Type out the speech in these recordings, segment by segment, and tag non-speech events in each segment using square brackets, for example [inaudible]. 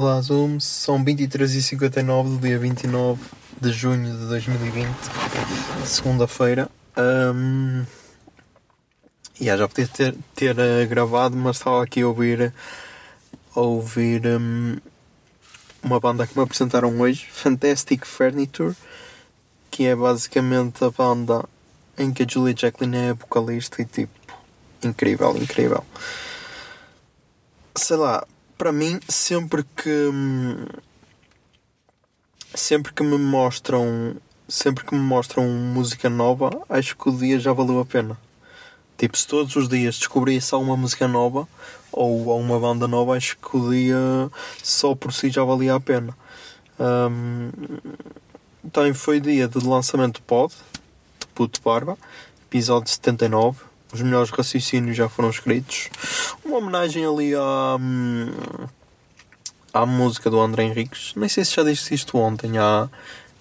Olá Zoom, são 23h59 do dia 29 de junho de 2020, segunda-feira. Ahm, e já podia ter, ter eh, gravado, mas estava aqui a ouvir, a ouvir hum, uma banda que me apresentaram hoje, Fantastic Furniture, que é basicamente a banda em que a Julia Jacqueline é vocalista e tipo, incrível, incrível. Sei lá, para mim, sempre que sempre que me mostram sempre que me mostram música nova, acho que o dia já valeu a pena. Tipo, se todos os dias descobrisse alguma música nova ou alguma banda nova, acho que o dia só por si já valia a pena. Hum, também foi dia de lançamento de Pod, de Puto Barba, episódio 79. Os melhores raciocínios já foram escritos. Uma homenagem ali à, hum, à música do André Henriques. Nem sei se já disse isto ontem. Há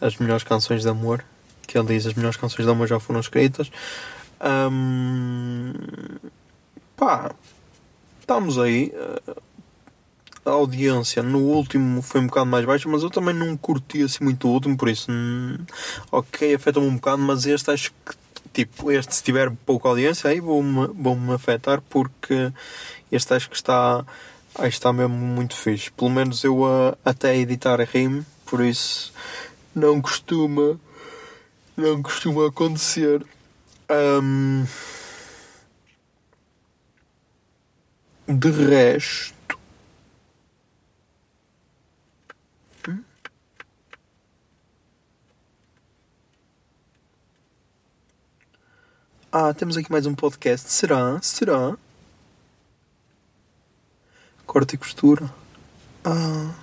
as melhores canções de amor. Que ele diz: as melhores canções de amor já foram escritas. Hum, pá, estamos aí. A audiência no último foi um bocado mais baixa, mas eu também não curti assim muito o último, por isso, hum, ok, afeta-me um bocado, mas este acho que tipo, este se tiver pouca audiência aí vou-me vou -me afetar porque este acho que está, aí está mesmo muito fixe. Pelo menos eu a, até editar rime, por isso não costuma não costuma acontecer. Hum, de resto Ah, temos aqui mais um podcast. Será? Será? Corte e costura. Ah.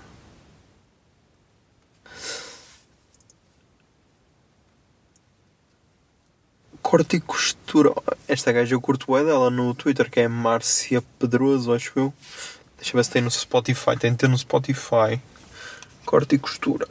Corte e costura. Esta gaja eu curto é dela no Twitter, que é Márcia Pedroso, acho eu. Deixa eu ver se tem no Spotify. Tem de ter no Spotify. Corte e costura.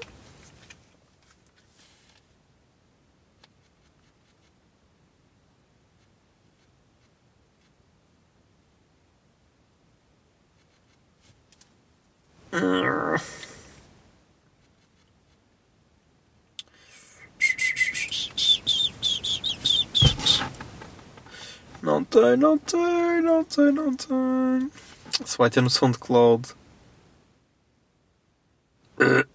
Não tem, não tem, não tem, não tem. Se vai ter no SoundCloud. [coughs]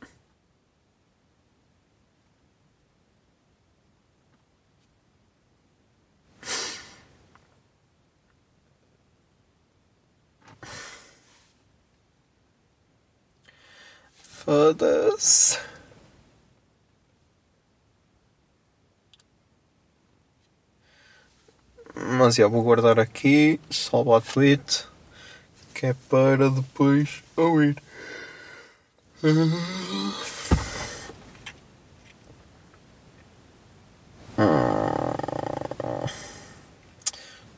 Foda-se. Mas já vou guardar aqui, salvar a tweet, que é para depois ouvir.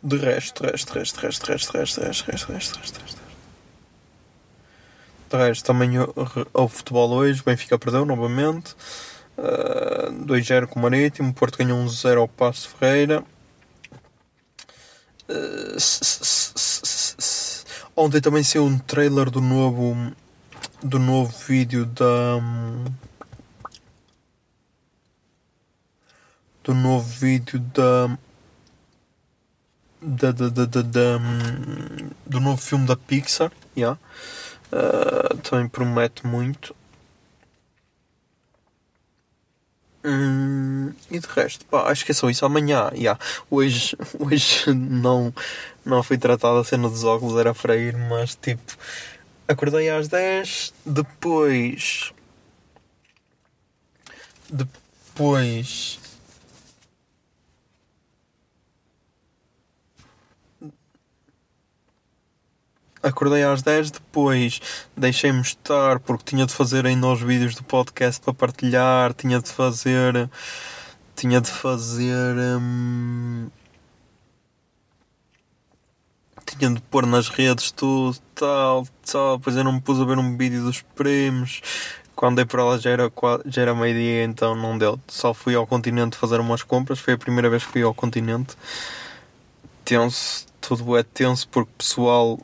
De resto, resto, resto, resto, resto, resto, resto, resto, resto, resto. De resto, também houve futebol hoje, Benfica perdeu novamente. Uh, 2-0 com o Marítimo, Porto ganhou 1-0 ao Passo Ferreira. Uh, Ontem também saiu um trailer do novo do novo vídeo da do novo vídeo da da, da, da, da- da, do novo filme da Pixar, yeah. Uh, também promete muito. Hum, e de resto, pá, acho que é só isso. Amanhã, yeah. hoje, [laughs] hoje não, não fui tratado a cena dos óculos, era para ir, mas tipo, acordei às 10, depois. Depois. Acordei às 10, depois deixei-me estar porque tinha de fazer ainda os vídeos do podcast para partilhar, tinha de fazer. Tinha de fazer. hum, tinha de pôr nas redes tudo, tal, tal. Depois eu não me pus a ver um vídeo dos primos. Quando dei por ela já era, já era meio-dia, então não deu. Só fui ao continente fazer umas compras. Foi a primeira vez que fui ao continente. Tenso, tudo é tenso porque o pessoal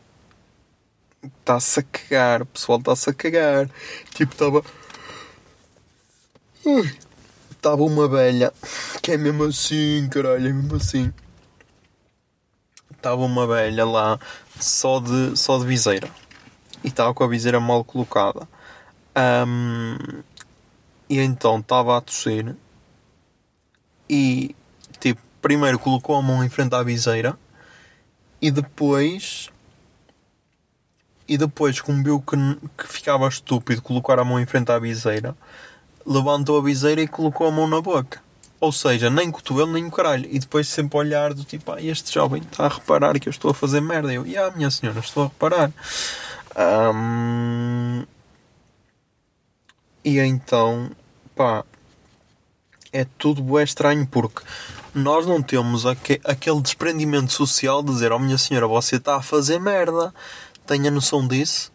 está-se a cagar. O pessoal está-se a cagar. Tipo, estava. Estava uma velha que é mesmo assim, caralho, é mesmo assim. Estava uma velha lá só de, só de viseira. E estava com a viseira mal colocada. Ahm, e então estava a tossir. E tipo, primeiro colocou a mão em frente à viseira. E depois. E depois, como viu que, que ficava estúpido colocar a mão em frente à viseira, levantou a viseira e colocou a mão na boca. Ou seja, nem cotovelo nem o caralho. E depois sempre olhar do tipo, ah, este jovem está a reparar que eu estou a fazer merda. Eu, e ah, minha senhora, estou a reparar. Ahm, E então, pá, é tudo estranho porque nós não temos aque- aquele desprendimento social de dizer, oh minha senhora, você está a fazer merda. Tenha noção disso.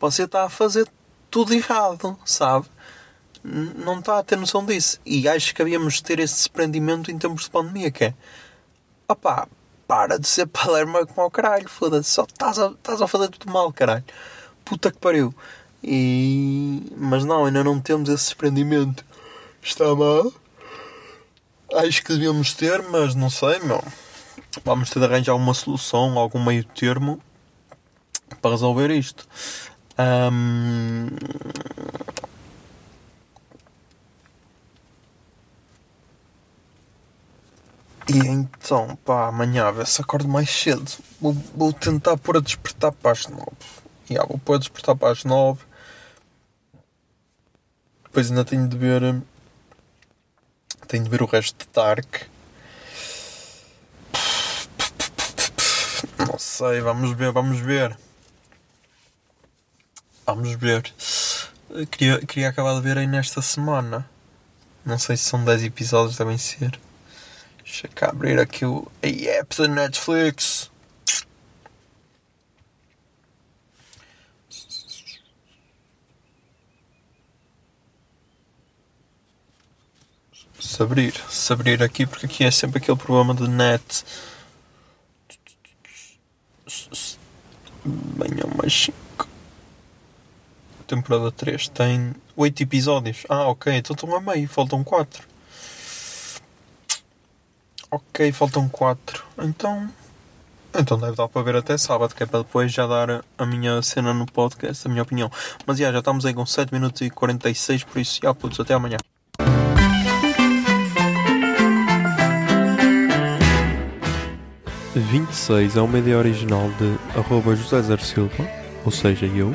Você está a fazer tudo errado, sabe? Não está a ter noção disso. E acho que havíamos ter esse desprendimento em tempos de pandemia, que é opá, para de ser [laughs] palerma como ao caralho, foda-se, só estás a, estás a fazer tudo mal, caralho. Puta que pariu. E... Mas não, ainda não temos esse desprendimento. Está mal. Acho que devíamos ter, mas não sei, meu. Vamos ter de arranjar alguma solução, algum meio termo para resolver isto. Ahm, E então, pá, amanhã ver se acordo mais cedo. Vou, vou tentar pôr a despertar para as nove. Já, vou pôr a despertar para as nove. Depois ainda tenho de ver. Tenho de ver o resto de Dark. Não sei, vamos ver, vamos ver. Vamos ver. Queria, queria acabar de ver aí nesta semana. Não sei se são 10 episódios, devem ser. Deixa cá abrir aqui o a app da Netflix. Se abrir, se abrir aqui, porque aqui é sempre aquele problema de net. Venham mais 5. Temporada 3 tem 8 episódios. Ah, ok, então estão a meio, faltam 4. Ok, faltam 4. Então. Então deve dar para ver até sábado, que é para depois já dar a- minha cena no podcast, a minha opinião. Mas já, já estamos aí com 7 minutos e 46, por isso, já, putz, até amanhã. Vinte e seis é uma ideia original de arroba José Zer Silva, ou seja, eu.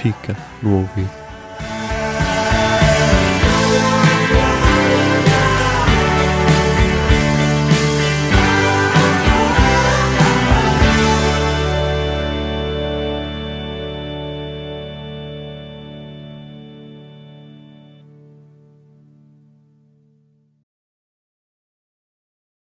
fica no ouvido.